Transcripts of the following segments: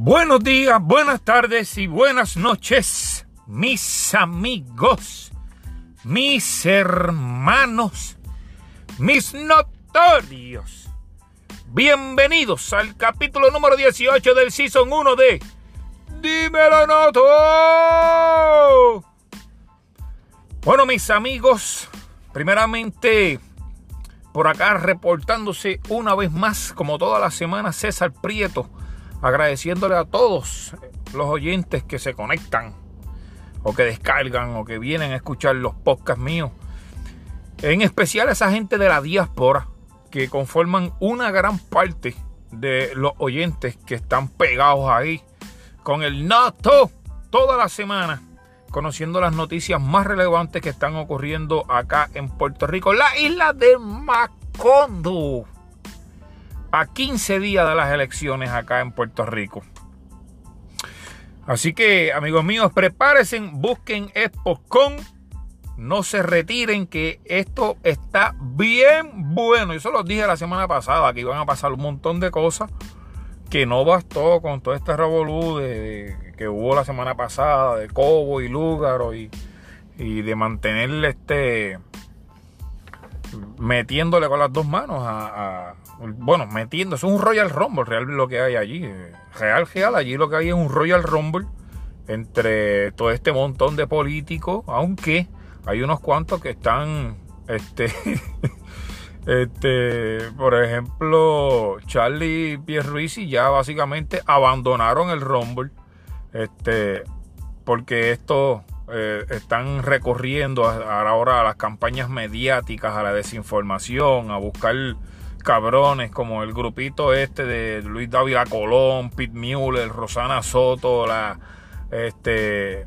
Buenos días, buenas tardes y buenas noches, mis amigos, mis hermanos, mis notorios. Bienvenidos al capítulo número 18 del Season 1 de Dímelo Noto. Bueno, mis amigos, primeramente por acá reportándose una vez más, como toda la semana, César Prieto agradeciéndole a todos los oyentes que se conectan o que descargan o que vienen a escuchar los podcasts míos. En especial a esa gente de la diáspora que conforman una gran parte de los oyentes que están pegados ahí con el nato toda la semana conociendo las noticias más relevantes que están ocurriendo acá en Puerto Rico, la isla de Macondo a 15 días de las elecciones acá en Puerto Rico. Así que, amigos míos, prepárense, busquen ExpoCon, no se retiren, que esto está bien bueno. Yo se los dije la semana pasada que iban a pasar un montón de cosas que no bastó con todo este revolú que hubo la semana pasada de Cobo y Lúgaro y, y de mantenerle este metiéndole con las dos manos a, bueno, metiendo, es un Royal Rumble, real lo que hay allí, real, real, allí lo que hay es un Royal Rumble entre todo este montón de políticos, aunque hay unos cuantos que están, este, este, por ejemplo, Charlie Pierluisi ya básicamente abandonaron el Rumble, este, porque esto eh, están recorriendo ahora a las campañas mediáticas, a la desinformación, a buscar cabrones como el grupito este de Luis Dávila Colón, Pete Mueller, Rosana Soto, la, este,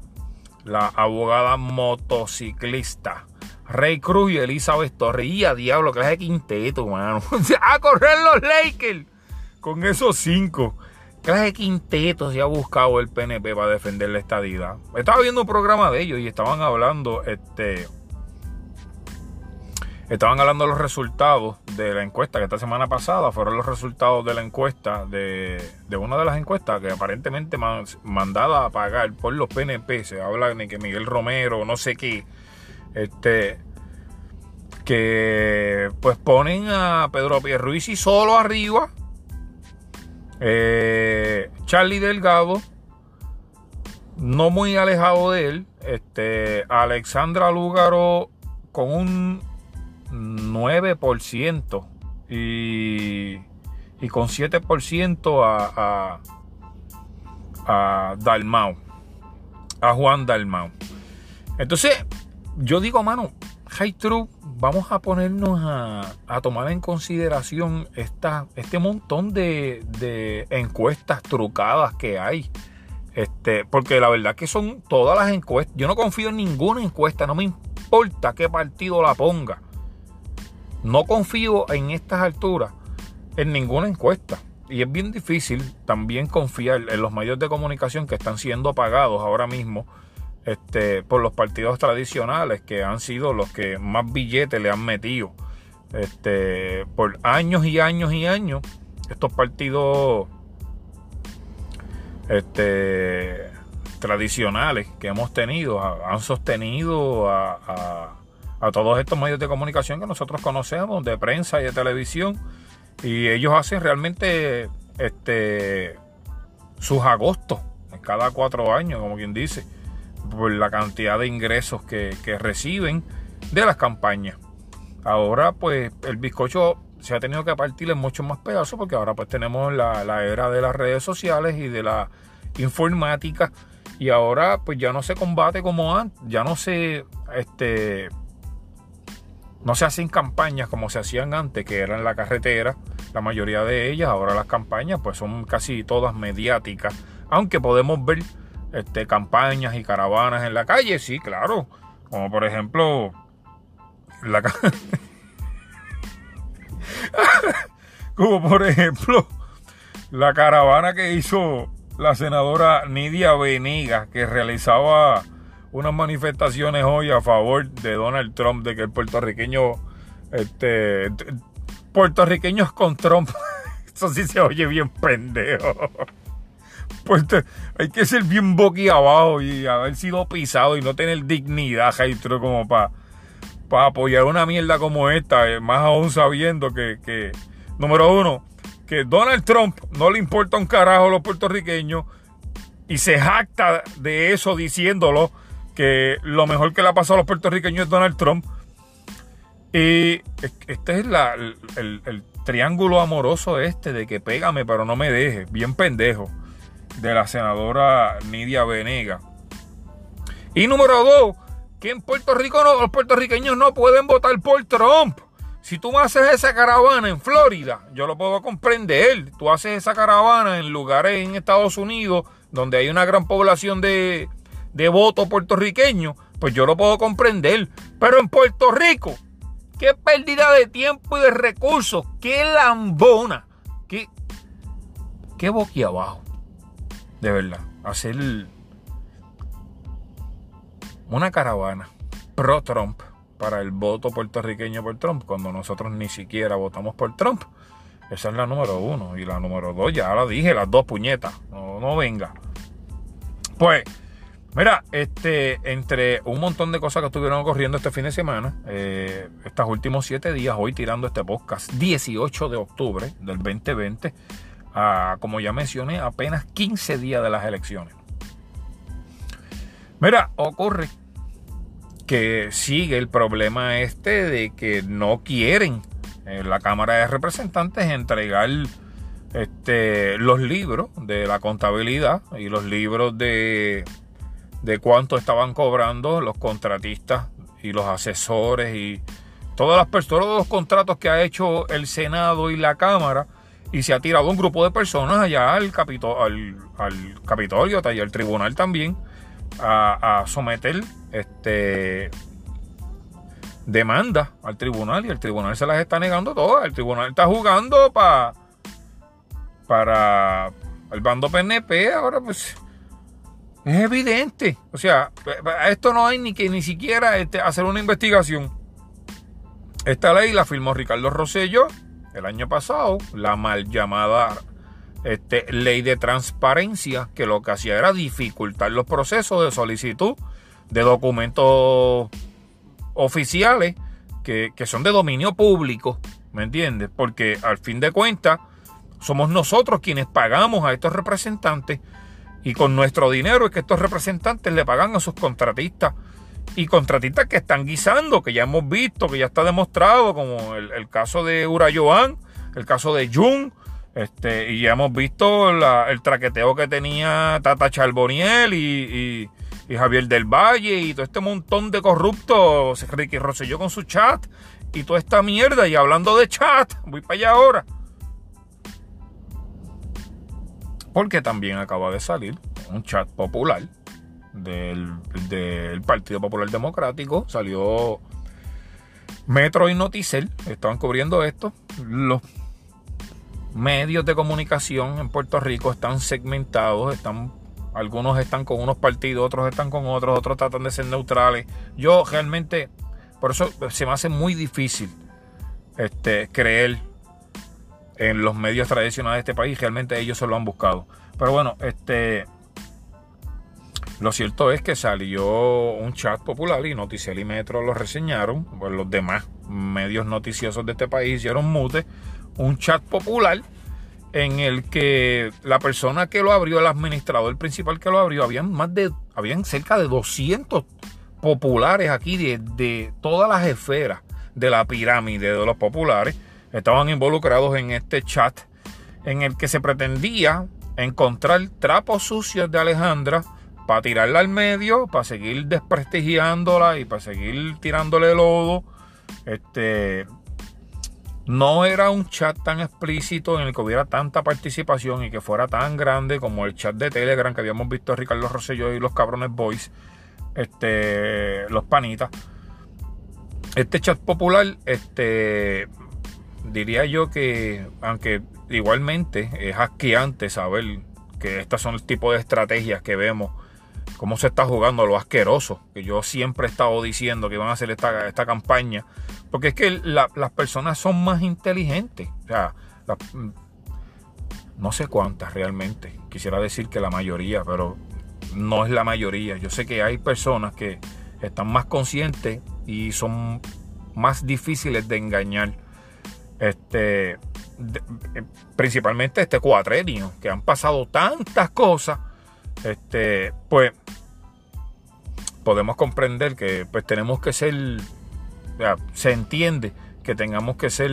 la abogada motociclista. Rey Cruz y Elizabeth Torres. Y a diablo, clase de quinteto, mano. a correr los Lakers con esos cinco clase de quinteto se ha buscado el PNP para defender la estadidad? Estaba viendo un programa de ellos y estaban hablando, este, estaban hablando de los resultados de la encuesta que esta semana pasada fueron los resultados de la encuesta de, de una de las encuestas que aparentemente mandada a pagar por los PNP. Se habla que Miguel Romero, no sé qué, este, que pues ponen a Pedro Pierruisi solo arriba eh, Charlie Delgado, no muy alejado de él. Este, Alexandra Lúgaro con un 9% y, y con 7% a, a, a Dalmau, a Juan Dalmau. Entonces, yo digo, mano, High True, vamos a ponernos a, tomar en consideración esta, este montón de, encuestas trucadas que hay. Este, porque la verdad que son todas las encuestas. Yo no confío en ninguna encuesta, no me importa qué partido la ponga. No confío en estas alturas en ninguna encuesta. Y es bien difícil también confiar en los medios de comunicación que están siendo pagados ahora mismo este, por los partidos tradicionales que han sido los que más billetes le han metido. Este, por años y años y años, estos partidos este, tradicionales que hemos tenido han sostenido a, a, todos estos medios de comunicación que nosotros conocemos, de prensa y de televisión, y ellos hacen realmente este, sus agostos cada cuatro años, como quien dice por la cantidad de ingresos que, reciben de las campañas. Ahora pues el bizcocho se ha tenido que partir en muchos más pedazos porque ahora pues tenemos la, era de las redes sociales y de la informática y ahora pues ya no se combate como antes, ya no se este no se hacen campañas como se hacían antes que eran la carretera, la mayoría de ellas, ahora las campañas pues son casi todas mediáticas, aunque podemos ver este, campañas y caravanas en la calle, sí, claro. Como por ejemplo, la como por ejemplo, la caravana que hizo la senadora Nidia Veniga, que realizaba unas manifestaciones hoy a favor de Donald Trump, de que el puertorriqueño, este, puertorriqueños con Trump, eso sí se oye bien pendejo. Hay que ser bien boquiabajo y haber sido pisado y no tener dignidad, Jaitro, como para para apoyar una mierda como esta, eh, más aún sabiendo que, que, número uno, que Donald Trump no le importa un carajo a los puertorriqueños y se jacta de eso diciéndolo, que lo mejor que le ha pasado a los puertorriqueños es Donald Trump. Y este es la, el, el, triángulo amoroso este de que pégame pero no me deje, bien pendejo, de la senadora Nidia Venega. Y número dos, que en Puerto Rico no, los puertorriqueños no pueden votar por Trump. Si tú haces esa caravana en Florida, yo lo puedo comprender. Tú haces esa caravana en lugares en Estados Unidos donde hay una gran población de, de votos puertorriqueños, pues yo lo puedo comprender. Pero en Puerto Rico, qué pérdida de tiempo y de recursos, qué lambona, qué, qué boquiabajo. De verdad, hacer una caravana pro Trump para el voto puertorriqueño por Trump, cuando nosotros ni siquiera votamos por Trump. Esa es la número uno. Y la número dos, ya la dije, las dos puñetas. No, no venga. Pues, mira, este, entre un montón de cosas que estuvieron ocurriendo este fin de semana, eh, estos últimos siete días, hoy tirando este podcast, 18 de octubre del 2020, a, como ya mencioné, apenas 15 días de las elecciones. Mira, ocurre que sigue el problema este de que no quieren en la Cámara de Representantes entregar este, los libros de la contabilidad y los libros de, de cuánto estaban cobrando los contratistas y los asesores y todas las personas, todos los contratos que ha hecho el Senado y la Cámara y se ha tirado un grupo de personas allá al, al, al Capitolio y al tribunal también a, someter este demanda al tribunal y el tribunal se las está negando todas. El tribunal está jugando para para el bando PNP. Ahora, pues es evidente. O sea, esto no hay ni que ni siquiera este, hacer una investigación. Esta ley la firmó Ricardo Rosello el año pasado, la mal llamada este, ley de transparencia que lo que hacía era dificultar los procesos de solicitud de documentos oficiales que, son de dominio público, ¿me entiendes? Porque al fin de cuentas somos nosotros quienes pagamos a estos representantes y con nuestro dinero es que estos representantes le pagan a sus contratistas y contratistas que están guisando, que ya hemos visto, que ya está demostrado, como el, caso de Urayoan, el caso de Jun, este, y ya hemos visto el traqueteo que tenía Tata Charboniel y, Javier del Valle y todo este montón de corruptos, Ricky Rosselló con su chat y toda esta mierda. Y hablando de chat, voy para allá ahora. Porque también acaba de salir un chat popular del, del Partido Popular Democrático. Salió Metro y Noticel, estaban cubriendo esto. Los medios de comunicación en Puerto Rico están segmentados, están algunos están con unos partidos, otros están con otros, otros tratan de ser neutrales. Yo realmente, por eso se me hace muy difícil este, creer en los medios tradicionales de este país. Realmente ellos se lo han buscado. Pero bueno, este, lo cierto es que salió un chat popular y Noticiel y Metro lo reseñaron. Pues los demás medios noticiosos de este país hicieron mute un chat popular en el que la persona que lo abrió, el administrador principal que lo abrió, habían más de, habían cerca de 200 populares aquí de, de todas las esferas de la pirámide de los populares, estaban involucrados en este chat en el que se pretendía encontrar trapos sucios de Alejandra para tirarla al medio, para seguir desprestigiándola y para seguir tirándole lodo. Este, no era un chat tan explícito en el que hubiera tanta participación y que fuera tan grande como el chat de Telegram que habíamos visto a Ricardo Rosselló y los cabrones boys, este, los panitas. Este chat popular, este, diría yo que, aunque igualmente es asqueante saber que estas son el tipo de estrategias que vemos cómo se está jugando lo asqueroso, que yo siempre he estado diciendo que van a hacer esta, esta campaña, porque es que las personas son más inteligentes. O sea, no sé cuántas realmente, quisiera decir que la mayoría, pero no es la mayoría. Yo sé que hay personas que están más conscientes y son más difíciles de engañar. Este, principalmente este cuatrenio, que han pasado tantas cosas, este, pues podemos comprender que pues tenemos que ser, se entiende que tengamos que ser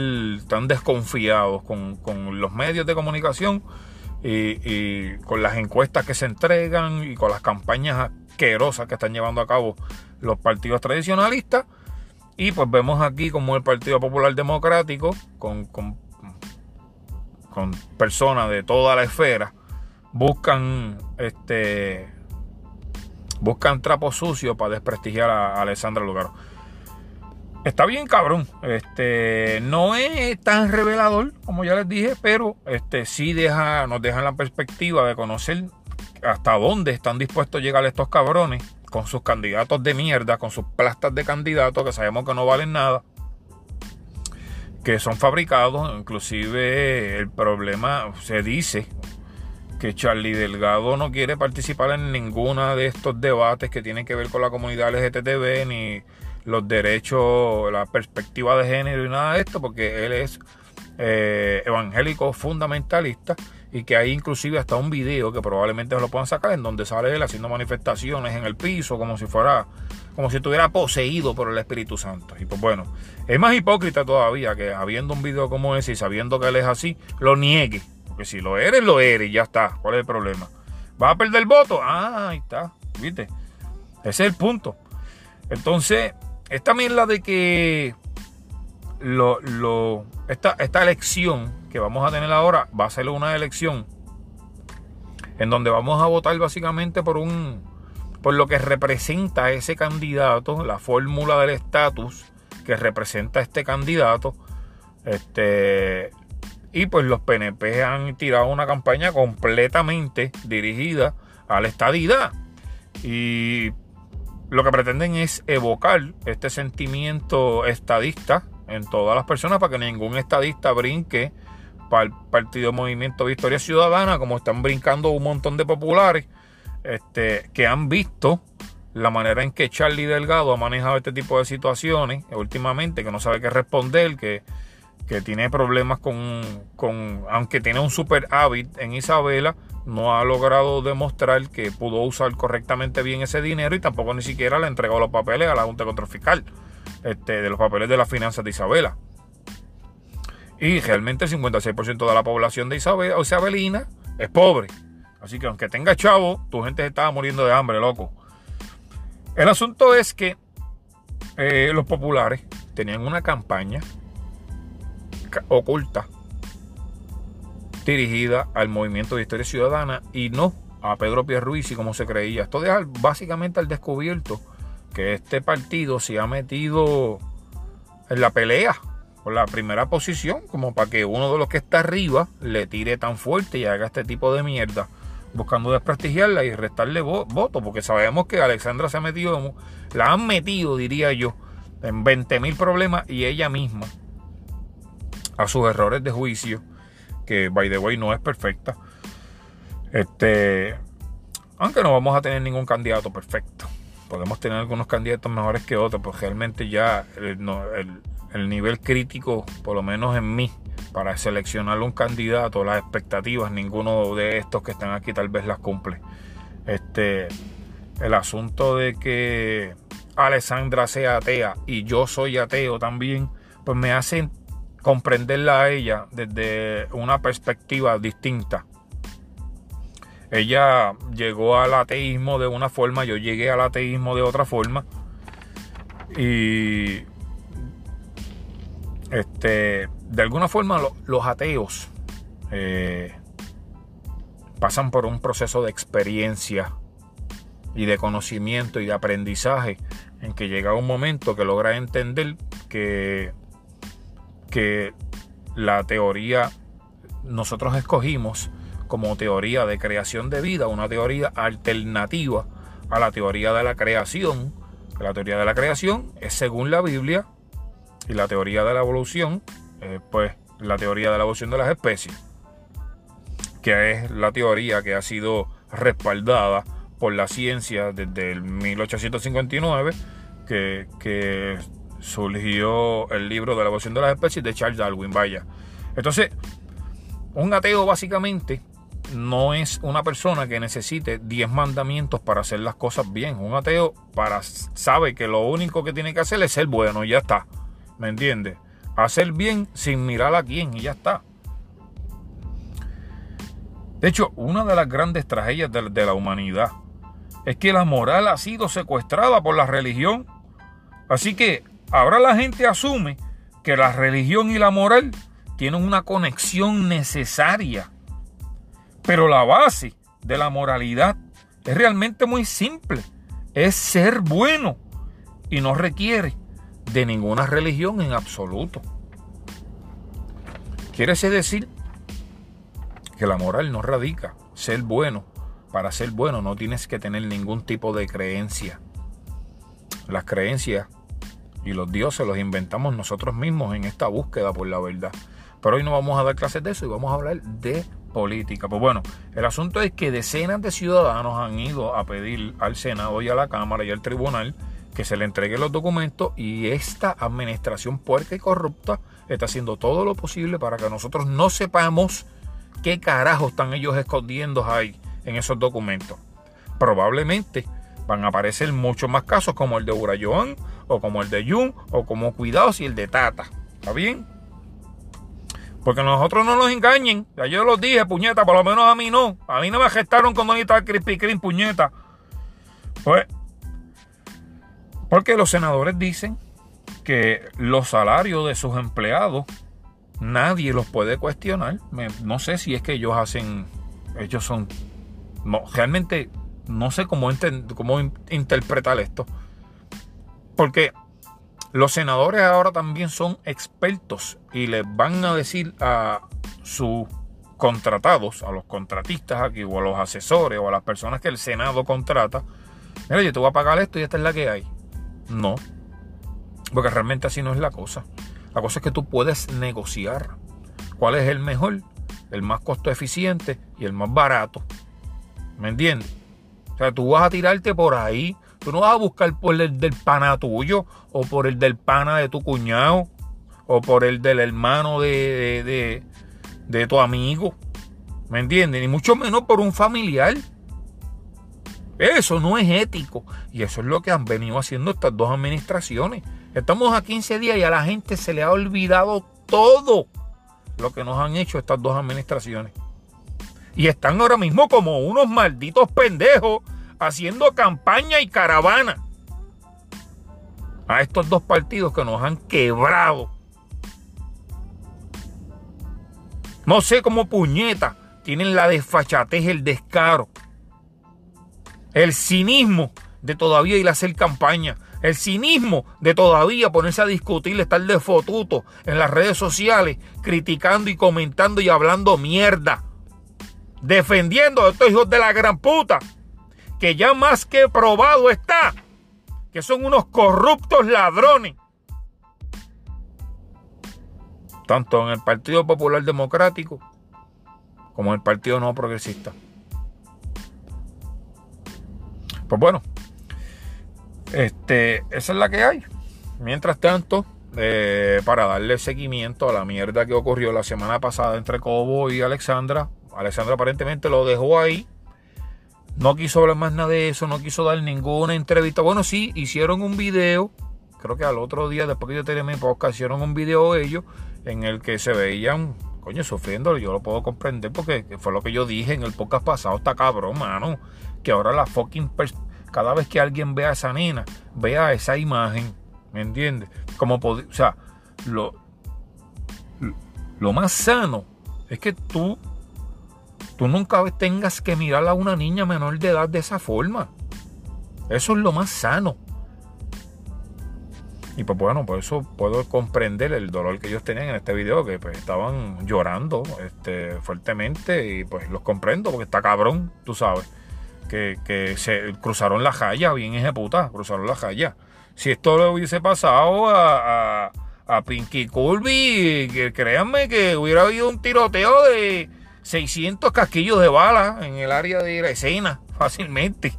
tan desconfiados con, los medios de comunicación y, con las encuestas que se entregan y con las campañas asquerosas que están llevando a cabo los partidos tradicionalistas. Y pues vemos aquí como el Partido Popular Democrático, con, con, personas de toda la esfera, buscan este buscan trapos sucios para desprestigiar a, Alessandra Lugaro. Está bien, cabrón. Este no es tan revelador, como ya les dije, pero este sí deja, nos deja la perspectiva de conocer hasta dónde están dispuestos a llegar estos cabrones con sus candidatos de mierda, con sus plastas de candidatos que sabemos que no valen nada, que son fabricados. Inclusive el problema se dice que Charlie Delgado no quiere participar en ninguna de estos debates que tienen que ver con la comunidad LGTB ni los derechos, la perspectiva de género y nada de esto, porque él es eh, evangélico fundamentalista y que hay inclusive hasta un video que probablemente se lo puedan sacar en donde sale él haciendo manifestaciones en el piso como si fuera como si estuviera poseído por el Espíritu Santo. Y pues bueno, es más hipócrita todavía que habiendo un video como ese y sabiendo que él es así, lo niegue. Porque si lo eres, lo eres y ya está. ¿Cuál es el problema? ¿Vas a perder el voto? Ah, ahí está. ¿Viste? Ese es el punto. Entonces, esta mierda de que lo, lo, esta, esta elección que vamos a tener ahora va a ser una elección en donde vamos a votar básicamente por un por lo que representa ese candidato, la fórmula del estatus que representa este candidato. Este y pues los PNP han tirado una campaña completamente dirigida a la estadidad. Y lo que pretenden es evocar este sentimiento estadista en todas las personas para que ningún estadista brinque para el Partido Movimiento Victoria Ciudadana, como están brincando un montón de populares este, que han visto la manera en que Charlie Delgado ha manejado este tipo de situaciones últimamente, que no sabe qué responder, que, que tiene problemas con, con, aunque tiene un super hábit en Isabela, no ha logrado demostrar que pudo usar correctamente bien ese dinero y tampoco ni siquiera le entregó los papeles a la Junta Control Fiscal este, de los papeles de las finanzas de Isabela. Y realmente el 56% de la población de Isabel, Isabelina es pobre. Así que aunque tenga chavo, tu gente se estaba muriendo de hambre, loco. El asunto es que eh, los populares tenían una campaña oculta dirigida al movimiento de historia ciudadana y no a Pedro Pierruisi como se creía. Esto deja básicamente al descubierto que este partido se ha metido en la pelea por la primera posición, como para que uno de los que está arriba le tire tan fuerte y haga este tipo de mierda, buscando desprestigiarla y restarle votos, porque sabemos que Alexandra se ha metido, la han metido, diría yo, en 20 mil problemas y ella misma, a sus errores de juicio, que by the way no es perfecta. Este, aunque no vamos a tener ningún candidato perfecto podemos tener algunos candidatos mejores que otros, pues realmente ya el, nivel crítico, por lo menos en mí, para seleccionar un candidato, las expectativas, ninguno de estos que están aquí tal vez las cumple. Este, el asunto de que Alessandra sea atea y yo soy ateo también, pues me hace comprenderla a ella desde una perspectiva distinta ella llegó al ateísmo de una forma, yo llegué al ateísmo de otra forma. Y este, de alguna forma los ateos eh, pasan por un proceso de experiencia y de conocimiento y de aprendizaje en que llega un momento que logra entender que, que la teoría nosotros escogimos como teoría de creación de vida, una teoría alternativa a la teoría de la creación. La teoría de la creación es según la Biblia y la teoría de la evolución, pues la teoría de la evolución de las especies. que es la teoría que ha sido respaldada por la ciencia desde el 1859, que, que surgió el libro de la evolución de las especies de Charles Darwin, vaya. Entonces, un ateo básicamente no es una persona que necesite 10 mandamientos para hacer las cosas bien. Un ateo para, sabe que lo único que tiene que hacer es ser bueno y ya está. ¿Me entiendes? Hacer bien sin mirar a quién y ya está. De hecho, una de las grandes tragedias de, de la humanidad es que la moral ha sido secuestrada por la religión. Así que ahora la gente asume que la religión y la moral tienen una conexión necesaria pero la base de la moralidad es realmente muy simple. Es ser bueno y no requiere de ninguna religión en absoluto. Quiere decir que la moral no radica ser bueno. Para ser bueno no tienes que tener ningún tipo de creencia. Las creencias y los dioses los inventamos nosotros mismos en esta búsqueda por la verdad. Pero hoy no vamos a dar clases de eso y vamos a hablar de política. Pues bueno, el asunto es que decenas de ciudadanos han ido a pedir al Senado y a la Cámara y al Tribunal que se le entreguen los documentos y esta administración puerca y corrupta está haciendo todo lo posible para que nosotros no sepamos qué carajo están ellos escondiendo ahí en esos documentos. Probablemente van a aparecer muchos más casos como el de Urayoan o como el de Jun o como Cuidados y el de Tata. ¿Está bien? Porque nosotros no nos engañen. Ya yo los dije, puñeta, por lo menos a mí no. A mí no me gestaron cuando estaba Crispy Kreme, puñeta. Pues, porque los senadores dicen que los salarios de sus empleados nadie los puede cuestionar. no sé si es que ellos hacen, ellos son, no, realmente no sé cómo, cómo interpretar esto. Porque los senadores ahora también son expertos y les van a decir a sus contratados, a los contratistas aquí, o a los asesores, o a las personas que el Senado contrata, mira, yo te voy a pagar esto y esta es la que hay. No, porque realmente así no es la cosa. La cosa es que tú puedes negociar cuál es el mejor, el más costo eficiente y el más barato. ¿Me entiendes? O sea, tú vas a tirarte por ahí Tú no vas a buscar por el del pana tuyo, o por el del pana de tu cuñado, o por el del hermano de, de, tu amigo. ¿Me entiendes? Ni mucho menos por un familiar. Eso no es ético. Y eso es lo que han venido haciendo estas dos administraciones. Estamos a 15 días y a la gente se le ha olvidado todo lo que nos han hecho estas dos administraciones. Y están ahora mismo como unos malditos pendejos haciendo campaña y caravana a estos dos partidos que nos han quebrado. No sé cómo puñeta tienen la desfachatez, el descaro, el cinismo de todavía ir a hacer campaña, el cinismo de todavía ponerse a discutir, estar de fotuto en las redes sociales, criticando y comentando y hablando mierda, defendiendo a estos hijos de la gran puta que ya más que probado está que son unos corruptos ladrones. Tanto en el Partido Popular Democrático como en el Partido No Progresista. Pues bueno, este, esa es la que hay. Mientras tanto, eh, para darle seguimiento a la mierda que ocurrió la semana pasada entre Cobo y Alexandra, Alexandra aparentemente lo dejó ahí no quiso hablar más nada de eso, no quiso dar ninguna entrevista. Bueno, sí, hicieron un video, creo que al otro día, después que yo tenía mi podcast, hicieron un video ellos en el que se veían, coño, sufriendo. Yo lo puedo comprender porque fue lo que yo dije en el podcast pasado. Está cabrón, mano. Que ahora la fucking. Cada vez que alguien vea a esa nena, vea esa imagen, ¿me entiendes? Como, o sea, lo, lo más sano es que tú tú nunca tengas que mirar a una niña menor de edad de esa forma. Eso es lo más sano. Y pues bueno, por eso puedo comprender el dolor que ellos tenían en este video, que pues estaban llorando este, fuertemente y pues los comprendo porque está cabrón, tú sabes, que, se cruzaron la jaya, bien ejecutada, cruzaron la jaya. Si esto le hubiese pasado a, a, Pinky que créanme que hubiera habido un tiroteo de 600 casquillos de bala en el área de la escena fácilmente.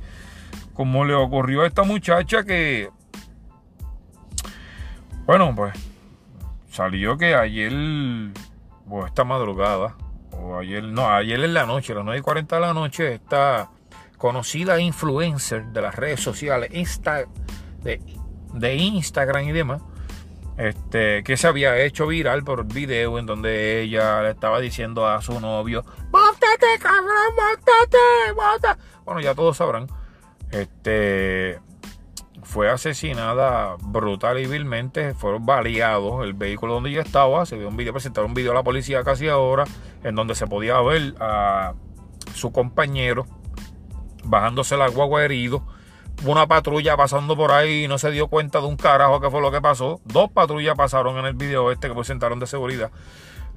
Como le ocurrió a esta muchacha que, bueno, pues salió que ayer, o esta madrugada, o ayer, no, ayer en la noche, a las 9 y 40 de la noche, esta conocida influencer de las redes sociales, Insta, de, de Instagram y demás, este, que se había hecho viral por video en donde ella le estaba diciendo a su novio, ¡Móntate, cabrón, móntate! Bueno, ya todos sabrán. Este fue asesinada brutal y vilmente, fueron baleados el vehículo donde ella estaba, se vio un video, presentaron un video a la policía casi ahora, en donde se podía ver a su compañero bajándose la guagua herido una patrulla pasando por ahí y no se dio cuenta de un carajo que fue lo que pasó. Dos patrullas pasaron en el video este que presentaron de seguridad.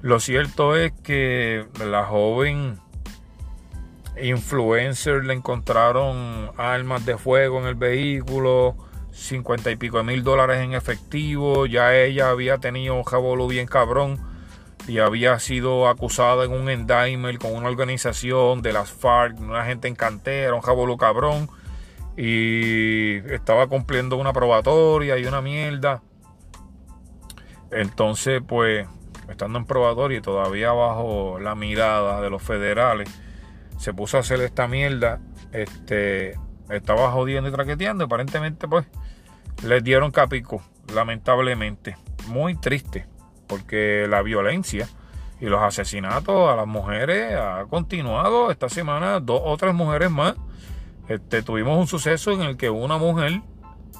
Lo cierto es que la joven influencer le encontraron armas de fuego en el vehículo, cincuenta y pico de mil dólares en efectivo. Ya ella había tenido un jabolo bien cabrón y había sido acusada en un endaimer con una organización de las FARC, una gente en cantera, un jabolo cabrón y estaba cumpliendo una probatoria y una mierda. Entonces, pues, estando en probatoria y todavía bajo la mirada de los federales, se puso a hacer esta mierda. Este, estaba jodiendo y traqueteando. Aparentemente, pues, les dieron capico, lamentablemente. Muy triste, porque la violencia y los asesinatos a las mujeres ha continuado esta semana. Dos o tres mujeres más este, tuvimos un suceso en el que una mujer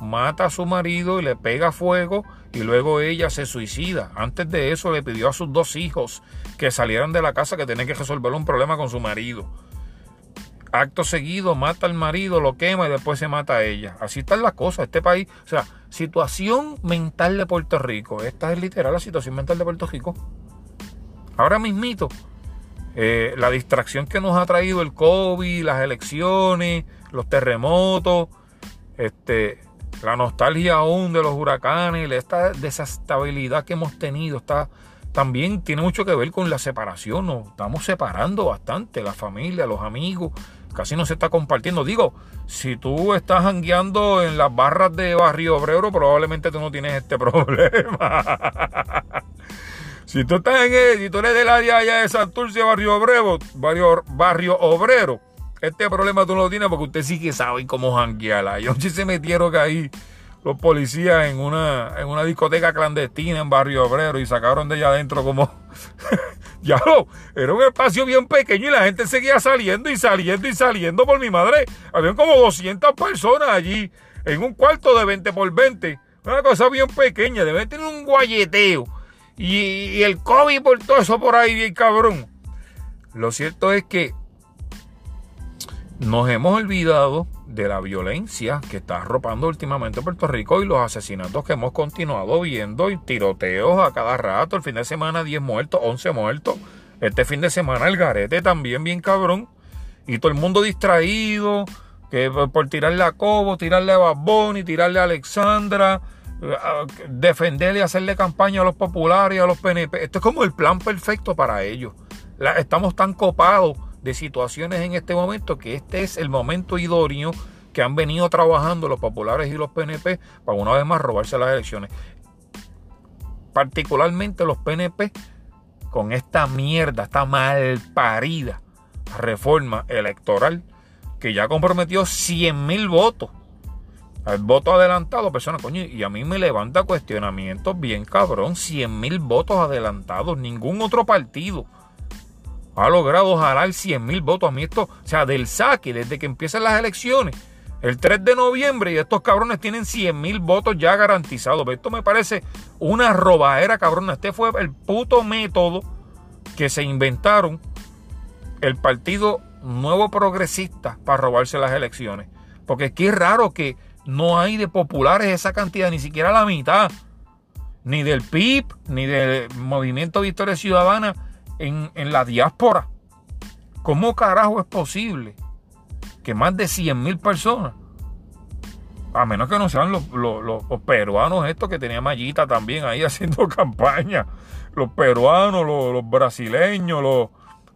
mata a su marido y le pega fuego y luego ella se suicida. Antes de eso le pidió a sus dos hijos que salieran de la casa que tenían que resolver un problema con su marido. Acto seguido mata al marido, lo quema y después se mata a ella. Así están las cosas. Este país, o sea, situación mental de Puerto Rico. Esta es literal la situación mental de Puerto Rico. Ahora mismito, eh, la distracción que nos ha traído el COVID, las elecciones, los terremotos, este, la nostalgia aún de los huracanes, esta desestabilidad que hemos tenido, está, también tiene mucho que ver con la separación. Nos estamos separando bastante, la familia, los amigos, casi no se está compartiendo. Digo, si tú estás jangueando en las barras de Barrio Obrero, probablemente tú no tienes este problema. Si tú estás en el, si tú eres del área allá de Santurce, barrio obrero, barrio, barrio obrero, este problema tú no lo tienes porque usted sí que sabe cómo janguear. Yo se metieron ahí los policías en una, en una discoteca clandestina en Barrio Obrero y sacaron de allá adentro como... ya lo, era un espacio bien pequeño y la gente seguía saliendo y saliendo y saliendo por mi madre. Habían como 200 personas allí en un cuarto de 20 por 20. Una cosa bien pequeña, debe tener un guayeteo y, el COVID por todo eso por ahí, bien cabrón. Lo cierto es que nos hemos olvidado de la violencia que está arropando últimamente Puerto Rico y los asesinatos que hemos continuado viendo y tiroteos a cada rato. El fin de semana 10 muertos, 11 muertos. Este fin de semana el garete también bien cabrón. Y todo el mundo distraído, que por tirarle a Cobo, tirarle a Babón y tirarle a Alexandra defenderle y hacerle campaña a los populares a los PNP. Esto es como el plan perfecto para ellos. estamos tan copados de situaciones en este momento que este es el momento idóneo que han venido trabajando los populares y los PNP para una vez más robarse las elecciones. Particularmente los PNP con esta mierda, esta malparida reforma electoral que ya comprometió 100 mil votos el voto adelantado, personas, coño, y a mí me levanta cuestionamientos bien cabrón. 100 mil votos adelantados. Ningún otro partido ha logrado jalar 100 mil votos. A mí esto, o sea, del saque, desde que empiezan las elecciones, el 3 de noviembre, y estos cabrones tienen 100 mil votos ya garantizados. Esto me parece una robadera, cabrón. Este fue el puto método que se inventaron el Partido Nuevo Progresista para robarse las elecciones. Porque qué raro que no hay de populares esa cantidad, ni siquiera la mitad, ni del PIB, ni del Movimiento Victoria Ciudadana en, la diáspora. ¿Cómo carajo es posible que más de 100 mil personas, a menos que no sean los, peruanos estos que tenía Mallita también ahí haciendo campaña, los peruanos, los, brasileños, los,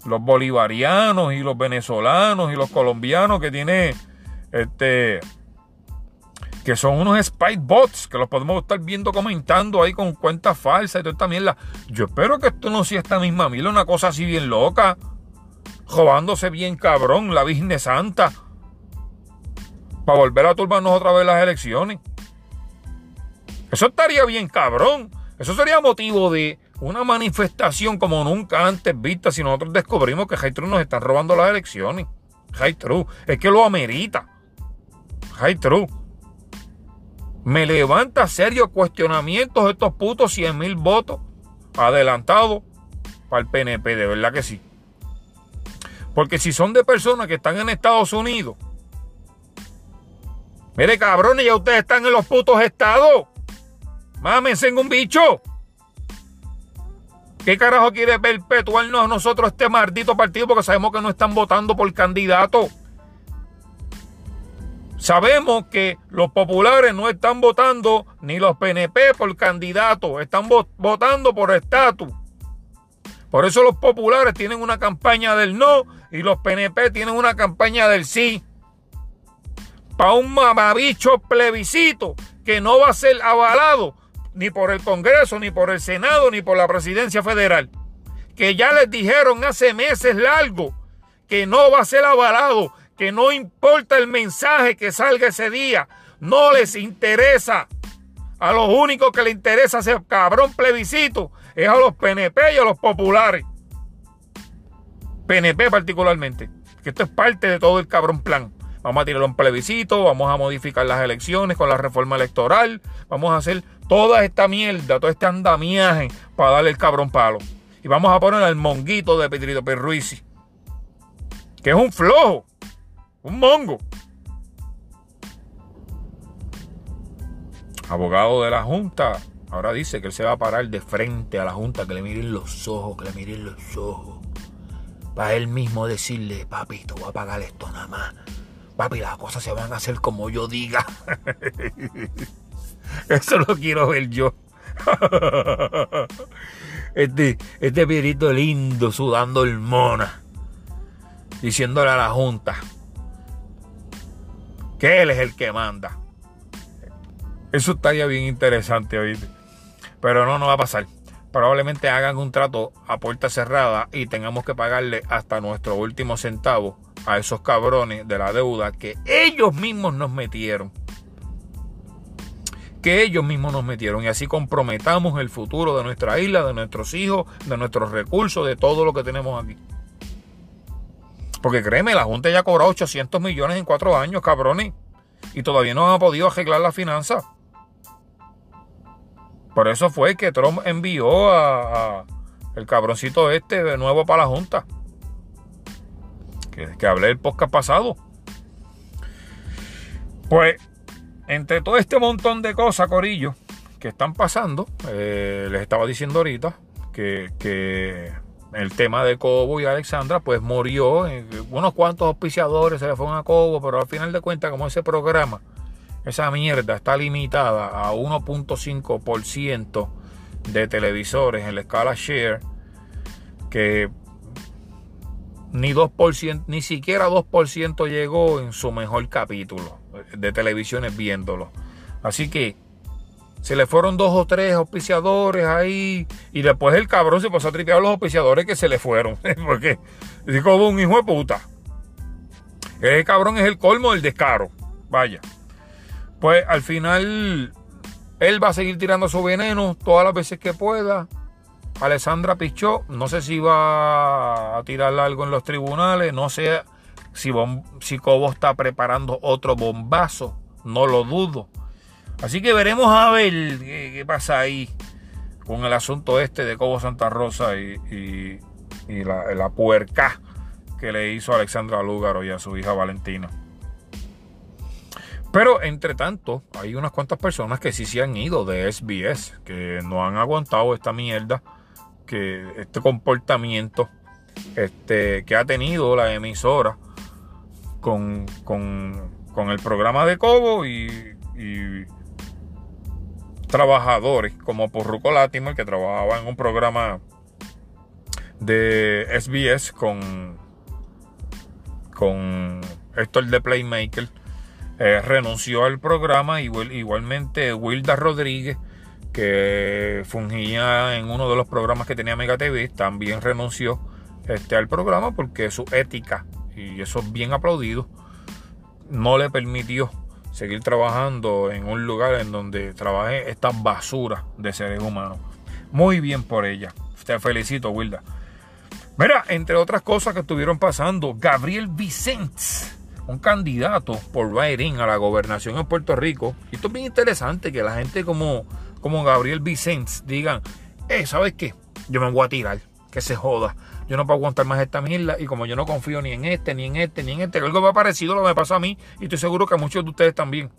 los bolivarianos y los venezolanos y los colombianos que tiene este que son unos spy bots que los podemos estar viendo comentando ahí con cuentas falsas y toda esta mierda. Yo espero que esto no sea esta misma mierda, una cosa así bien loca, robándose bien cabrón la Virgen Santa para volver a turbarnos otra vez las elecciones. Eso estaría bien cabrón. Eso sería motivo de una manifestación como nunca antes vista si nosotros descubrimos que High True nos están robando las elecciones. High True, es que lo amerita. High True. Me levanta serio cuestionamientos estos putos 100 mil votos adelantados para el PNP, de verdad que sí. Porque si son de personas que están en Estados Unidos, mire cabrones, ya ustedes están en los putos estados. Mámense en un bicho. ¿Qué carajo quiere perpetuarnos nosotros este maldito partido? Porque sabemos que no están votando por candidato. Sabemos que los populares no están votando ni los PNP por candidato, están votando por estatus. Por eso los populares tienen una campaña del no y los PNP tienen una campaña del sí. Para un mamabicho plebiscito que no va a ser avalado ni por el Congreso, ni por el Senado, ni por la Presidencia Federal. Que ya les dijeron hace meses largo que no va a ser avalado, que no importa el mensaje que salga ese día, no les interesa. A los únicos que les interesa ese cabrón plebiscito es a los PNP y a los populares. PNP particularmente, que esto es parte de todo el cabrón plan. Vamos a tirar un plebiscito, vamos a modificar las elecciones con la reforma electoral, vamos a hacer toda esta mierda, todo este andamiaje para darle el cabrón palo. Y vamos a poner al monguito de Petrito Perruisi, que es un flojo, un mongo. Abogado de la Junta, ahora dice que él se va a parar de frente a la Junta, que le miren los ojos, que le miren los ojos. Para él mismo decirle, papito, voy a pagar esto nada más. Papi, las cosas se van a hacer como yo diga. Eso lo quiero ver yo. Este, este pirito lindo sudando el mona. Diciéndole a la Junta que él es el que manda. Eso estaría bien interesante, ¿oíste? Pero no, no va a pasar. Probablemente hagan un trato a puerta cerrada y tengamos que pagarle hasta nuestro último centavo a esos cabrones de la deuda que ellos mismos nos metieron que ellos mismos nos metieron y así comprometamos el futuro de nuestra isla, de nuestros hijos, de nuestros recursos, de todo lo que tenemos aquí. Porque créeme, la Junta ya ha cobrado 800 millones en cuatro años, cabrones, y todavía no ha podido arreglar la finanza. Por eso fue que Trump envió a, el cabroncito este de nuevo para la Junta. Que, que hablé el podcast pasado. Pues entre todo este montón de cosas, Corillo, que están pasando, eh, les estaba diciendo ahorita que, el tema de Cobo y Alexandra, pues murió. unos cuantos auspiciadores se le fueron a Cobo, pero al final de cuentas, como ese programa, esa mierda está limitada a 1.5% de televisores en la escala share, que ni 2%, ni siquiera 2% llegó en su mejor capítulo de televisiones viéndolo. Así que se le fueron dos o tres auspiciadores ahí y después el cabrón se pasó a tripear a los auspiciadores que se le fueron. Porque dijo un hijo de puta. Ese cabrón es el colmo del descaro. Vaya. Pues al final él va a seguir tirando su veneno todas las veces que pueda. Alessandra Pichó, no sé si va a tirar algo en los tribunales, no sé si, si Cobo está preparando otro bombazo, no lo dudo. Así que veremos a ver qué, pasa ahí con el asunto este de Cobo Santa Rosa y, la, puerca que le hizo Alexandra Lúgaro y a su hija Valentina. Pero entre tanto, hay unas cuantas personas que sí se han ido de SBS, que no han aguantado esta mierda, que este comportamiento este, que ha tenido la emisora con, el programa de Cobo y, trabajadores como Porruco Latimer que trabajaba en un programa de SBS con, con Héctor de Playmaker. Eh, renunció al programa, igual, igualmente Wilda Rodríguez, que fungía en uno de los programas que tenía Mega TV, también renunció este, al programa porque su ética, y eso es bien aplaudido, no le permitió seguir trabajando en un lugar en donde trabaje esta basura de seres humanos. Muy bien por ella. Te felicito, Wilda. Mira, entre otras cosas que estuvieron pasando, Gabriel Vicente, un candidato por Biden a la gobernación en Puerto Rico. Y esto es bien interesante que la gente como, como Gabriel Vicente digan, eh, ¿sabes qué? Yo me voy a tirar, que se joda. Yo no puedo aguantar más esta mierda y como yo no confío ni en este, ni en este, ni en este, algo ha parecido lo que me pasó a mí y estoy seguro que a muchos de ustedes también.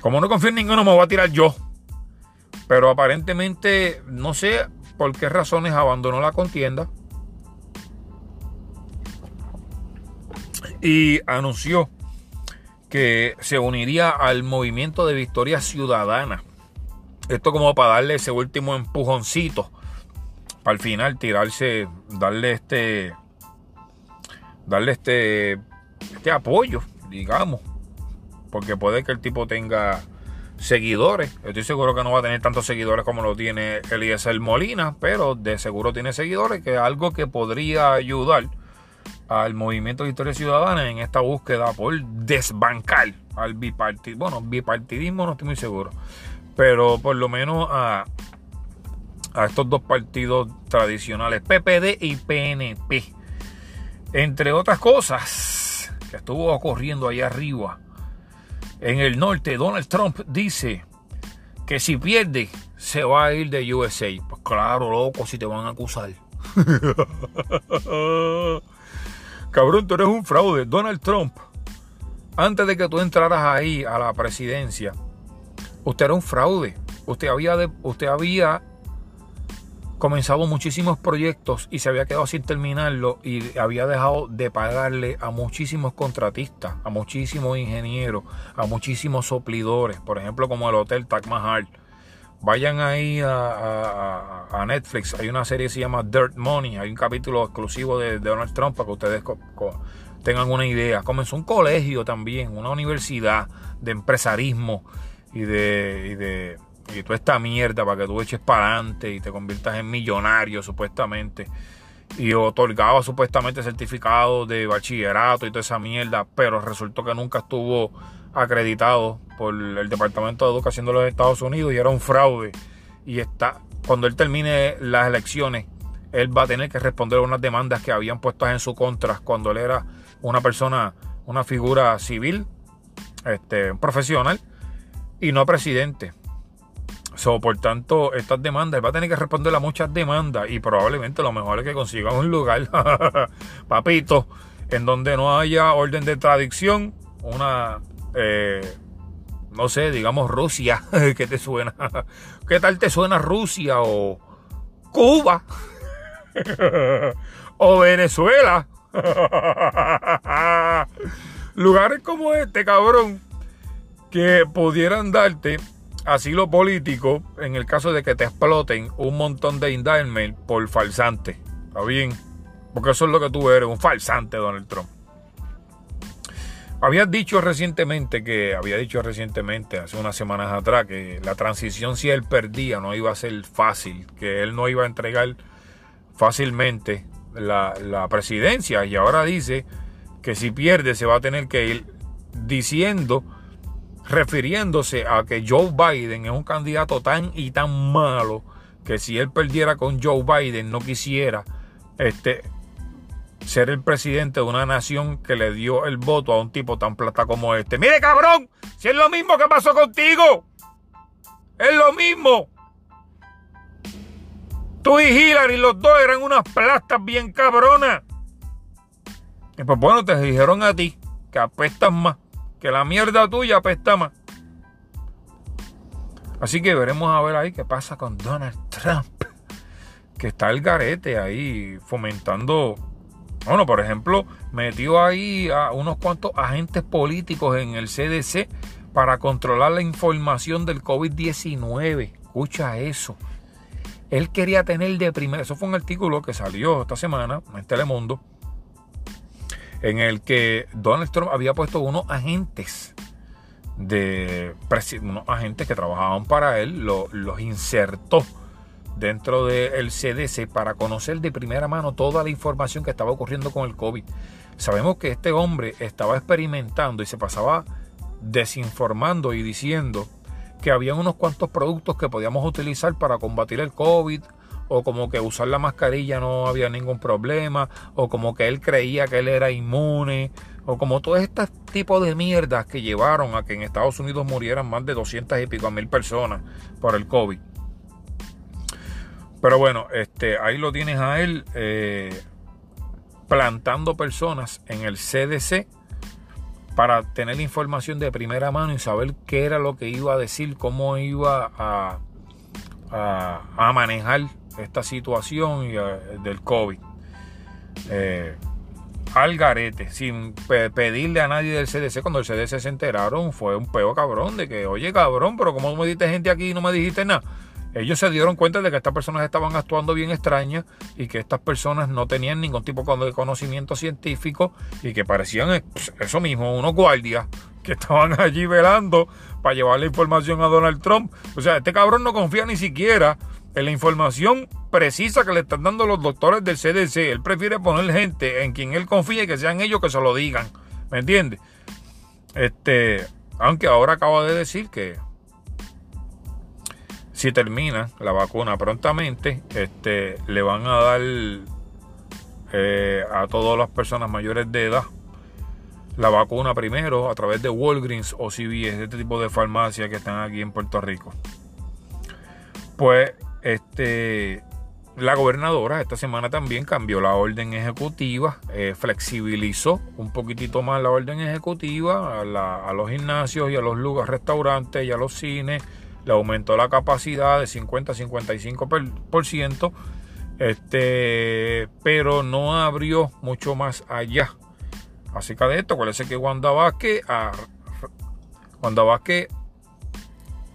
Como no confío en ninguno, me voy a tirar yo. Pero aparentemente, no sé por qué razones abandonó la contienda. Y anunció que se uniría al movimiento de Victoria Ciudadana. Esto como para darle ese último empujoncito al final tirarse, darle este, darle este, este apoyo, digamos, porque puede que el tipo tenga seguidores. Estoy seguro que no va a tener tantos seguidores como lo tiene Eliezer Molina, pero de seguro tiene seguidores, que es algo que podría ayudar al movimiento de Historia Ciudadana en esta búsqueda por desbancar al bipartidismo. Bueno, bipartidismo no estoy muy seguro, pero por lo menos a, a estos dos partidos tradicionales, PPD y PNP. Entre otras cosas que estuvo ocurriendo allá arriba, en el norte, Donald Trump dice que si pierde, se va a ir de USA. Pues claro, loco, si te van a acusar. Cabrón, tú eres un fraude. Donald Trump, antes de que tú entraras ahí a la presidencia, usted era un fraude. Usted había, usted había comenzado muchísimos proyectos y se había quedado sin terminarlo y había dejado de pagarle a muchísimos contratistas, a muchísimos ingenieros, a muchísimos soplidores, por ejemplo como el Hotel Taj Mahal. Vayan ahí a, Netflix, hay una serie que se llama Dirt Money, hay un capítulo exclusivo de, Donald Trump para que ustedes tengan una idea. Comenzó un colegio también, una universidad de empresarismo y de toda esta mierda para que tú eches para adelante y te conviertas en millonario supuestamente y otorgaba supuestamente certificado de bachillerato y toda esa mierda, pero resultó que nunca estuvo acreditado por el Departamento de Educación de los Estados Unidos y era un fraude. Y está, cuando él termine las elecciones, él va a tener que responder a unas demandas que habían puesto en su contra cuando él era una persona, una figura civil, este, profesional y no presidente por tanto, estas demandas, va a tener que responder a muchas demandas y probablemente lo mejor es que consiga un lugar, papito, en donde no haya orden de tradición, una, eh, no sé, digamos Rusia, ¿qué te suena? ¿Qué tal te suena Rusia o Cuba? o Venezuela. Lugares como este, cabrón, que pudieran darte asilo político en el caso de que te exploten un montón de indictment por falsante. ¿Está bien? Porque eso es lo que tú eres, un falsante, Donald Trump. Habías dicho recientemente que, había dicho recientemente, hace unas semanas atrás, que la transición si él perdía no iba a ser fácil, que él no iba a entregar fácilmente la, la presidencia y ahora dice que si pierde se va a tener que ir diciendo refiriéndose a que Joe Biden es un candidato tan y tan malo que si él perdiera con Joe Biden no quisiera este, ser el presidente de una nación que le dio el voto a un tipo tan plata como este. Mire cabrón, si es lo mismo que pasó contigo. Es lo mismo. Tú y Hillary, los dos eran unas plastas bien cabronas. Y pues bueno, te dijeron a ti que apestas más que la mierda tuya apesta más. Así que veremos a ver ahí qué pasa con Donald Trump. Que está el garete ahí fomentando. Bueno, por ejemplo, metió ahí a unos cuantos agentes políticos en el CDC para controlar la información del COVID-19. Escucha eso. Él quería tener de primera, eso fue un artículo que salió esta semana en Telemundo, en el que Donald Trump había puesto unos agentes de unos agentes que trabajaban para él, los insertó dentro del CDC para conocer de primera mano toda la información que estaba ocurriendo con el COVID. Sabemos que este hombre estaba experimentando y se pasaba desinformando y diciendo que había unos cuantos productos que podíamos utilizar para combatir el COVID o como que usar la mascarilla no había ningún problema o como que él creía que él era inmune o como todo este tipo de mierdas que llevaron a que en Estados Unidos murieran más de 200 y pico mil personas por el COVID. Pero bueno, este, ahí lo tienes a él eh, plantando personas en el CDC para tener información de primera mano y saber qué era lo que iba a decir, cómo iba a, a, manejar esta situación eh, del COVID. Eh, al garete, sin pedirle a nadie del CDC. Cuando el CDC se enteraron, fue un peo cabrón de que, oye cabrón, pero como me diste gente aquí y no me dijiste nada? Ellos se dieron cuenta de que estas personas estaban actuando bien extrañas y que estas personas no tenían ningún tipo de conocimiento científico y que parecían pues, eso mismo, unos guardias que estaban allí velando para llevar la información a Donald Trump. O sea, este cabrón no confía ni siquiera en la información precisa que le están dando los doctores del CDC. Él prefiere poner gente en quien él confía y que sean ellos que se lo digan. ¿Me entiendes? Este, aunque ahora acaba de decir que si termina la vacuna prontamente, este, le van a dar eh, a todas las personas mayores de edad la vacuna primero a través de Walgreens o CVS, este tipo de farmacias que están aquí en Puerto Rico. Pues este, la gobernadora esta semana también cambió la orden ejecutiva, eh, flexibilizó un poquitito más la orden ejecutiva a, a los gimnasios y a los lugares, restaurantes y a los cines le aumentó la capacidad de 50 a 55%, este, pero no abrió mucho más allá. Acerca de esto, parece que Wanda Vázquez, a, Wanda Vázquez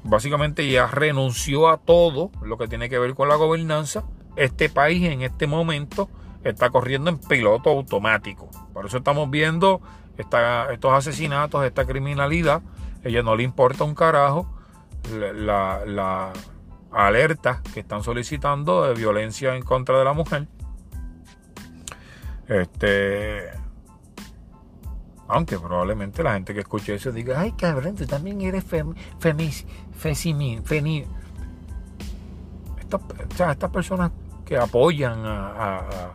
básicamente ya renunció a todo lo que tiene que ver con la gobernanza. Este país en este momento está corriendo en piloto automático. Por eso estamos viendo estos asesinatos, esta criminalidad. Ella no le importa un carajo la, la alerta que están solicitando de violencia en contra de la mujer. Este. Aunque probablemente la gente que escuche eso diga, ay cabrón, tú también eres fem, femis, estas personas que apoyan a, a,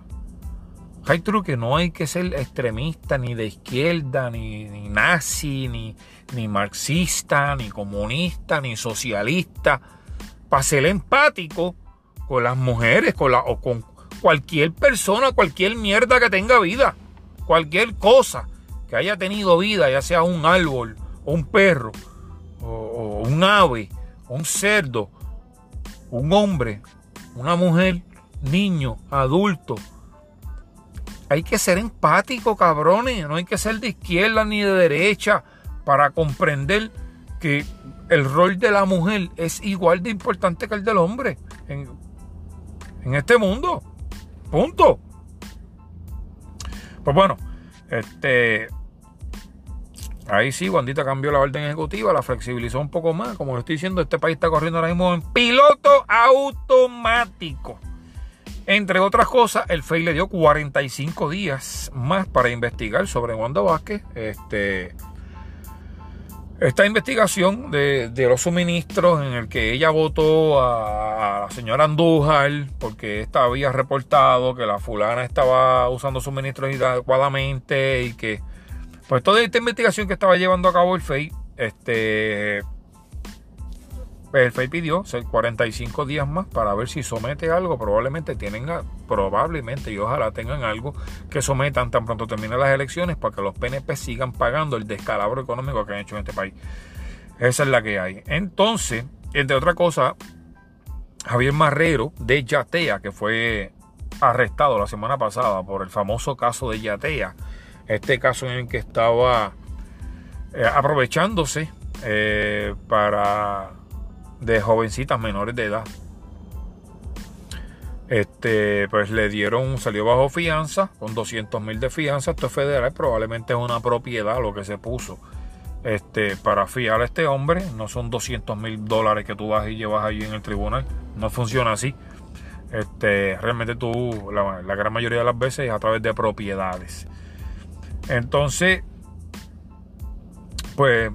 hay true que no hay que ser extremista ni de izquierda, ni, ni nazi, ni, ni marxista, ni comunista, ni socialista, para ser empático con las mujeres, o con cualquier persona, cualquier mierda que tenga vida, cualquier cosa que haya tenido vida, ya sea un árbol, un perro, o, un ave, un cerdo, un hombre, una mujer, niño, adulto. Hay que ser empático, cabrones. No hay que ser de izquierda ni de derecha para comprender que el rol de la mujer es igual de importante que el del hombre en, este mundo. Punto. Pues bueno, este. Ahí sí, Wandita cambió la orden ejecutiva, la flexibilizó un poco más. Como le estoy diciendo, este país está corriendo ahora mismo en piloto automático. Entre otras cosas, el FEI le dio 45 días más para investigar sobre Wanda Vázquez. Este, esta investigación de, los suministros en el que ella votó a, la señora Andújar porque esta había reportado que la fulana estaba usando suministros inadecuadamente y que pues toda esta investigación que estaba llevando a cabo el FEI este el FEI pidió 45 días más para ver si somete algo. Probablemente tienen, probablemente y ojalá tengan algo que sometan tan pronto terminen las elecciones para que los PNP sigan pagando el descalabro económico que han hecho en este país. Esa es la que hay. Entonces, entre otra cosa, Javier Marrero de Yatea, que fue arrestado la semana pasada por el famoso caso de Yatea, este caso en el que estaba eh, aprovechándose eh, para de jovencitas menores de edad. Este, pues le dieron, salió bajo fianza, con 200 mil de fianza. Esto es federal, probablemente es una propiedad lo que se puso este, para fiar a este hombre. No son 200 mil dólares que tú vas y llevas allí en el tribunal. No funciona así. Este, realmente tú, la, la gran mayoría de las veces es a través de propiedades. Entonces, pues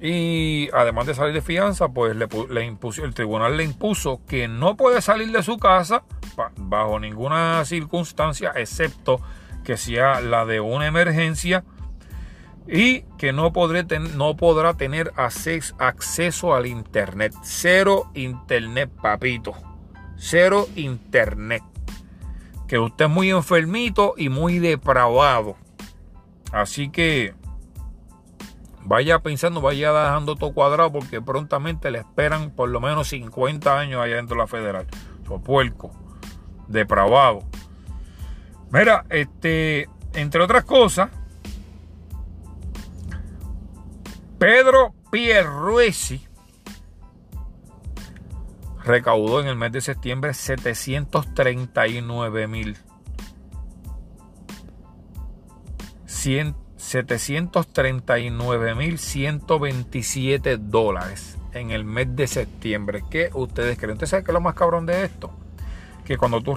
y además de salir de fianza, pues le, impuso, el tribunal le impuso que no puede salir de su casa bajo ninguna circunstancia, excepto que sea la de una emergencia, y que no, podrá tener acceso al internet. Cero internet, papito. Cero internet. Que usted es muy enfermito y muy depravado. Así que vaya pensando, vaya dejando todo cuadrado porque prontamente le esperan por lo menos 50 años allá dentro de la federal. So, puerco, depravado. Mira, este, entre otras cosas, Pedro Pierruesi recaudó en el mes de septiembre 739 mil 739.127 dólares en el mes de septiembre. ¿Qué ustedes creen? ¿Ustedes saben qué es lo más cabrón de esto? Que cuando tú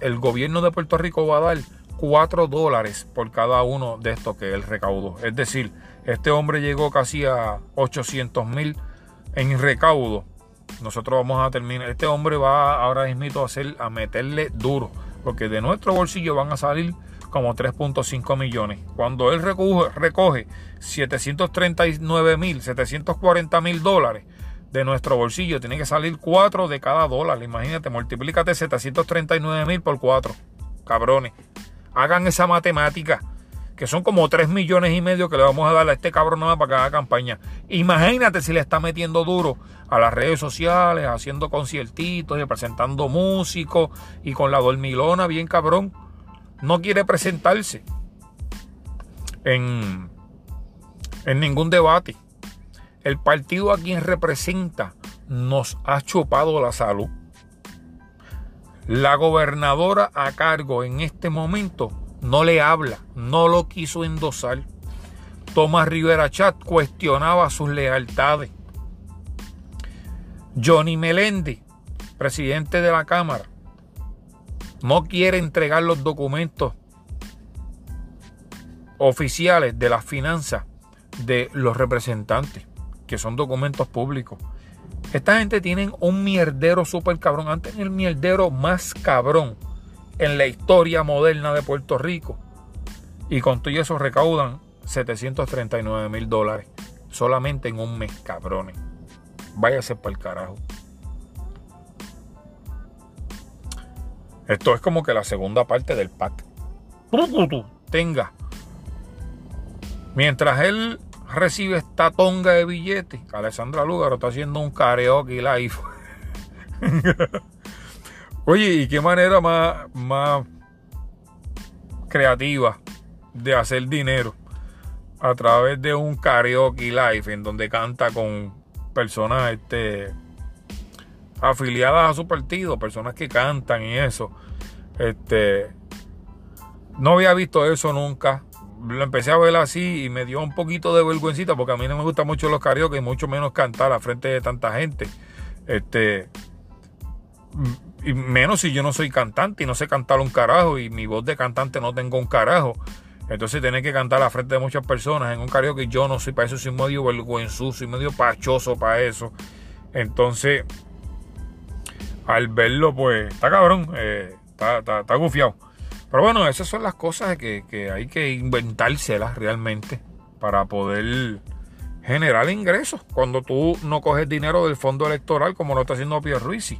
el gobierno de Puerto Rico va a dar 4 dólares por cada uno de estos que él recaudó. Es decir, este hombre llegó casi a 800 mil en recaudo. Nosotros vamos a terminar. Este hombre va ahora mismo a, hacer, a meterle duro. Porque de nuestro bolsillo van a salir como 3.5 millones. Cuando él recoge, recoge 739 mil, 740 mil dólares de nuestro bolsillo, tiene que salir 4 de cada dólar. Imagínate, multiplícate 739 mil por 4. Cabrones. Hagan esa matemática. Que son como 3 millones y medio que le vamos a dar a este cabrón nada para cada campaña. Imagínate si le está metiendo duro a las redes sociales, haciendo conciertitos y presentando músicos y con la dormilona bien cabrón no quiere presentarse en, en ningún debate. El partido a quien representa nos ha chupado la salud. La gobernadora a cargo en este momento no le habla, no lo quiso endosar. Tomás Rivera Chat cuestionaba sus lealtades. Johnny Melendi, presidente de la Cámara, no quiere entregar los documentos oficiales de las finanzas de los representantes, que son documentos públicos. Esta gente tiene un mierdero súper cabrón. Antes el mierdero más cabrón en la historia moderna de Puerto Rico. Y con todo eso recaudan 739 mil dólares. Solamente en un mes, cabrones. Váyase para el carajo. Esto es como que la segunda parte del pack. Tenga. Mientras él recibe esta tonga de billetes, Alessandra Lugaro está haciendo un karaoke live. Oye, ¿y qué manera más, más creativa de hacer dinero? A través de un karaoke live en donde canta con personas este, afiliadas a su partido, personas que cantan y eso. Este, no había visto eso nunca. Lo empecé a ver así y me dio un poquito de vergüencita porque a mí no me gustan mucho los karaoke y mucho menos cantar a frente de tanta gente. Este, y menos si yo no soy cantante y no sé cantar un carajo y mi voz de cantante no tengo un carajo. Entonces tener que cantar a frente de muchas personas en un karaoke yo no soy para eso, soy medio vergüenzoso, soy medio pachoso para eso. Entonces, al verlo, pues, está cabrón, eh, está, está, gufiado. Pero bueno, esas son las cosas que, hay que inventárselas realmente para poder generar ingresos. Cuando tú no coges dinero del fondo electoral, como lo está haciendo Pierre Ruiz,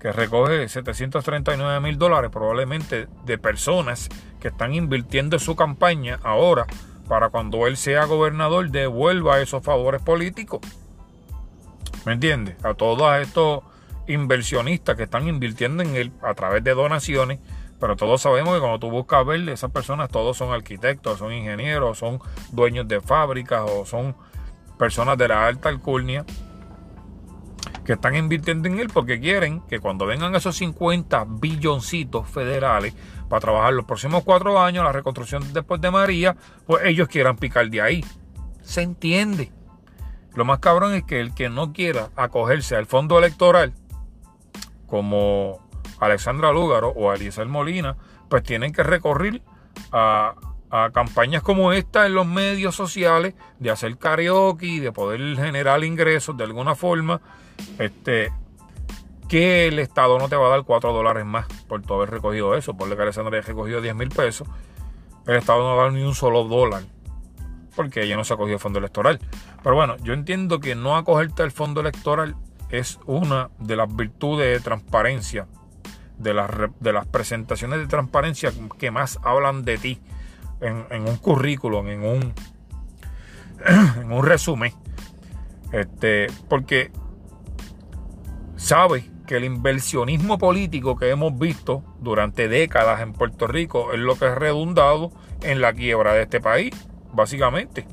que recoge 739 mil dólares probablemente de personas que están invirtiendo en su campaña ahora para cuando él sea gobernador devuelva esos favores políticos. ¿Me entiendes? A todos estos inversionistas que están invirtiendo en él a través de donaciones, pero todos sabemos que cuando tú buscas ver, esas personas todos son arquitectos, son ingenieros, son dueños de fábricas o son personas de la alta alcurnia que están invirtiendo en él porque quieren que cuando vengan esos 50 billoncitos federales para trabajar los próximos cuatro años, la reconstrucción después de María, pues ellos quieran picar de ahí. Se entiende. Lo más cabrón es que el que no quiera acogerse al fondo electoral, como Alexandra Lúgaro o Eliezer Molina, pues tienen que recurrir a, campañas como esta en los medios sociales, de hacer karaoke, de poder generar ingresos de alguna forma, este, que el Estado no te va a dar 4 dólares más por tu haber recogido eso, por que Alexandra haya recogido 10 mil pesos, el Estado no va a dar ni un solo dólar, porque ella no se ha cogido el fondo electoral. Pero bueno, yo entiendo que no acogerte al fondo electoral es una de las virtudes de transparencia, de las, de las presentaciones de transparencia que más hablan de ti en, un currículum, en un, en un resumen. Este, porque sabe que el inversionismo político que hemos visto durante décadas en Puerto Rico es lo que ha redundado en la quiebra de este país, básicamente.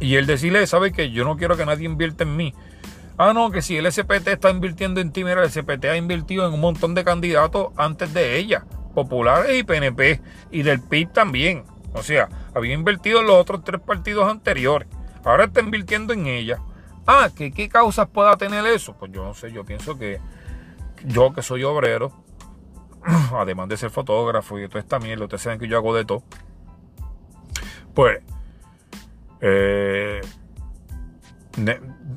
Y el decirle, sabe que yo no quiero que nadie invierta en mí. Ah, no, que si el SPT está invirtiendo en ti, mira, el SPT ha invertido en un montón de candidatos antes de ella populares y PNP y del PIB también. O sea, había invertido en los otros tres partidos anteriores. Ahora está invirtiendo en ella. Ah, ¿qué, ¿qué causas pueda tener eso? Pues yo no sé, yo pienso que yo que soy obrero, además de ser fotógrafo y de toda esta mierda, ustedes saben que yo hago de todo. Pues, eh,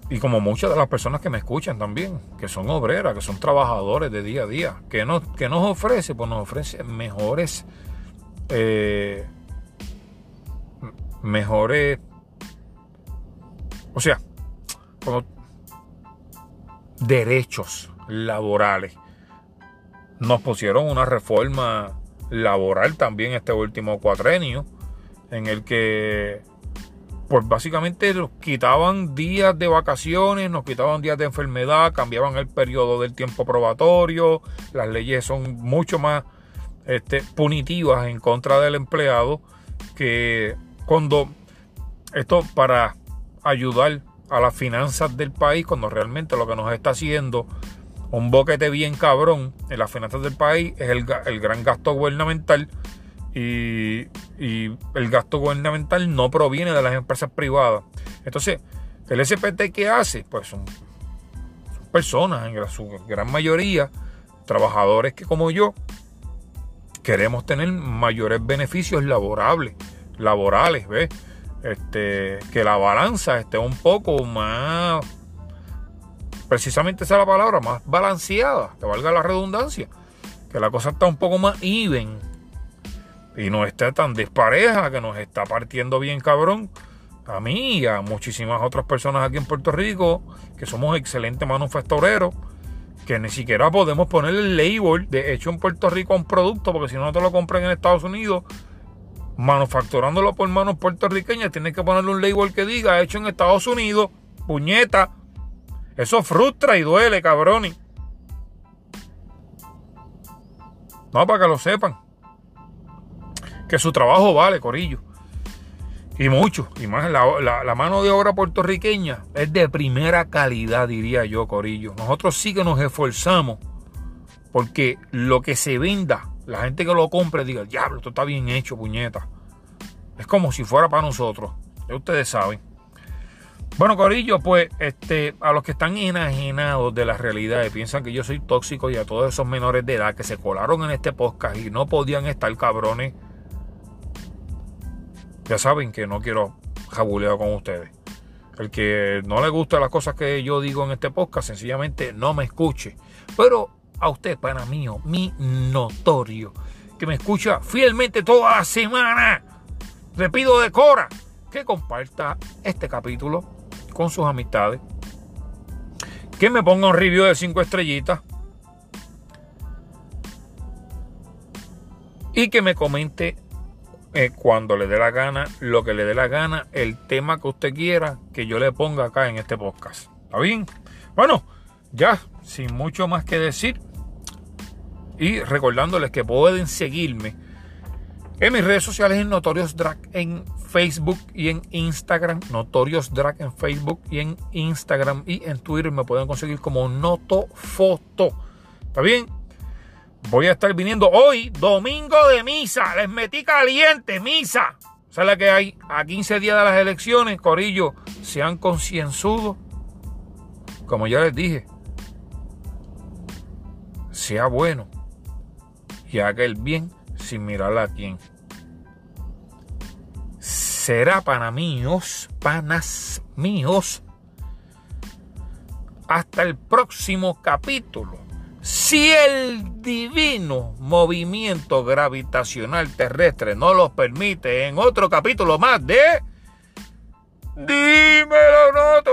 y como muchas de las personas que me escuchan también, que son obreras, que son trabajadores de día a día, que nos, que nos ofrece, pues nos ofrece mejores, eh, mejores, o sea, como derechos laborales. Nos pusieron una reforma laboral también este último cuatrenio, en el que pues básicamente nos quitaban días de vacaciones, nos quitaban días de enfermedad, cambiaban el periodo del tiempo probatorio, las leyes son mucho más este, punitivas en contra del empleado que cuando esto para ayudar a las finanzas del país, cuando realmente lo que nos está haciendo un boquete bien cabrón en las finanzas del país es el, el gran gasto gubernamental y, el gasto gubernamental no proviene de las empresas privadas. Entonces, el SPT que hace, pues son, personas, en su gran mayoría, trabajadores que como yo, queremos tener mayores beneficios laborables, laborales, ¿ves? Este, que la balanza esté un poco más, precisamente esa es la palabra, más balanceada, que valga la redundancia, que la cosa está un poco más even, y no esté tan despareja que nos está partiendo bien cabrón. A mí y a muchísimas otras personas aquí en Puerto Rico que somos excelentes manufactureros que ni siquiera podemos poner el label de hecho en Puerto Rico a un producto porque si no te lo compran en Estados Unidos manufacturándolo por manos puertorriqueñas tienes que ponerle un label que diga hecho en Estados Unidos puñeta. Eso frustra y duele cabrón. No para que lo sepan que su trabajo vale, Corillo. Y mucho, y más la, mano de obra puertorriqueña es de primera calidad, diría yo, Corillo. Nosotros sí que nos esforzamos porque lo que se venda, la gente que lo compre diga, diablo, esto está bien hecho, puñeta. Es como si fuera para nosotros. Ya ustedes saben. Bueno, Corillo, pues este, a los que están enajenados de la realidad y piensan que yo soy tóxico y a todos esos menores de edad que se colaron en este podcast y no podían estar cabrones ya saben que no quiero jabulear con ustedes. El que no le gusta las cosas que yo digo en este podcast, sencillamente no me escuche. Pero a usted, para mí, mi notorio, que me escucha fielmente toda la semana, le pido de Cora que comparta este capítulo con sus amistades. Que me ponga un review de 5 estrellitas. Y que me comente eh, cuando le dé la gana, lo que le dé la gana, el tema que usted quiera que yo le ponga acá en este podcast. ¿Está bien? Bueno, ya, sin mucho más que decir. Y recordándoles que pueden seguirme en mis redes sociales en Notorios Drag en Facebook y en Instagram, Notorious Drag en Facebook y en Instagram y en Twitter me pueden conseguir como Notofoto. ¿Está bien? Voy a estar viniendo hoy, domingo de misa. Les metí caliente, misa. ¿Sabes la que hay? A 15 días de las elecciones, Corillo, sean concienzudos. Como ya les dije, sea bueno y haga el bien sin mirar a quién. Será para míos, panas míos. Hasta el próximo capítulo. Si el divino movimiento gravitacional terrestre no los permite, en otro capítulo más de... Dímelo, Noto.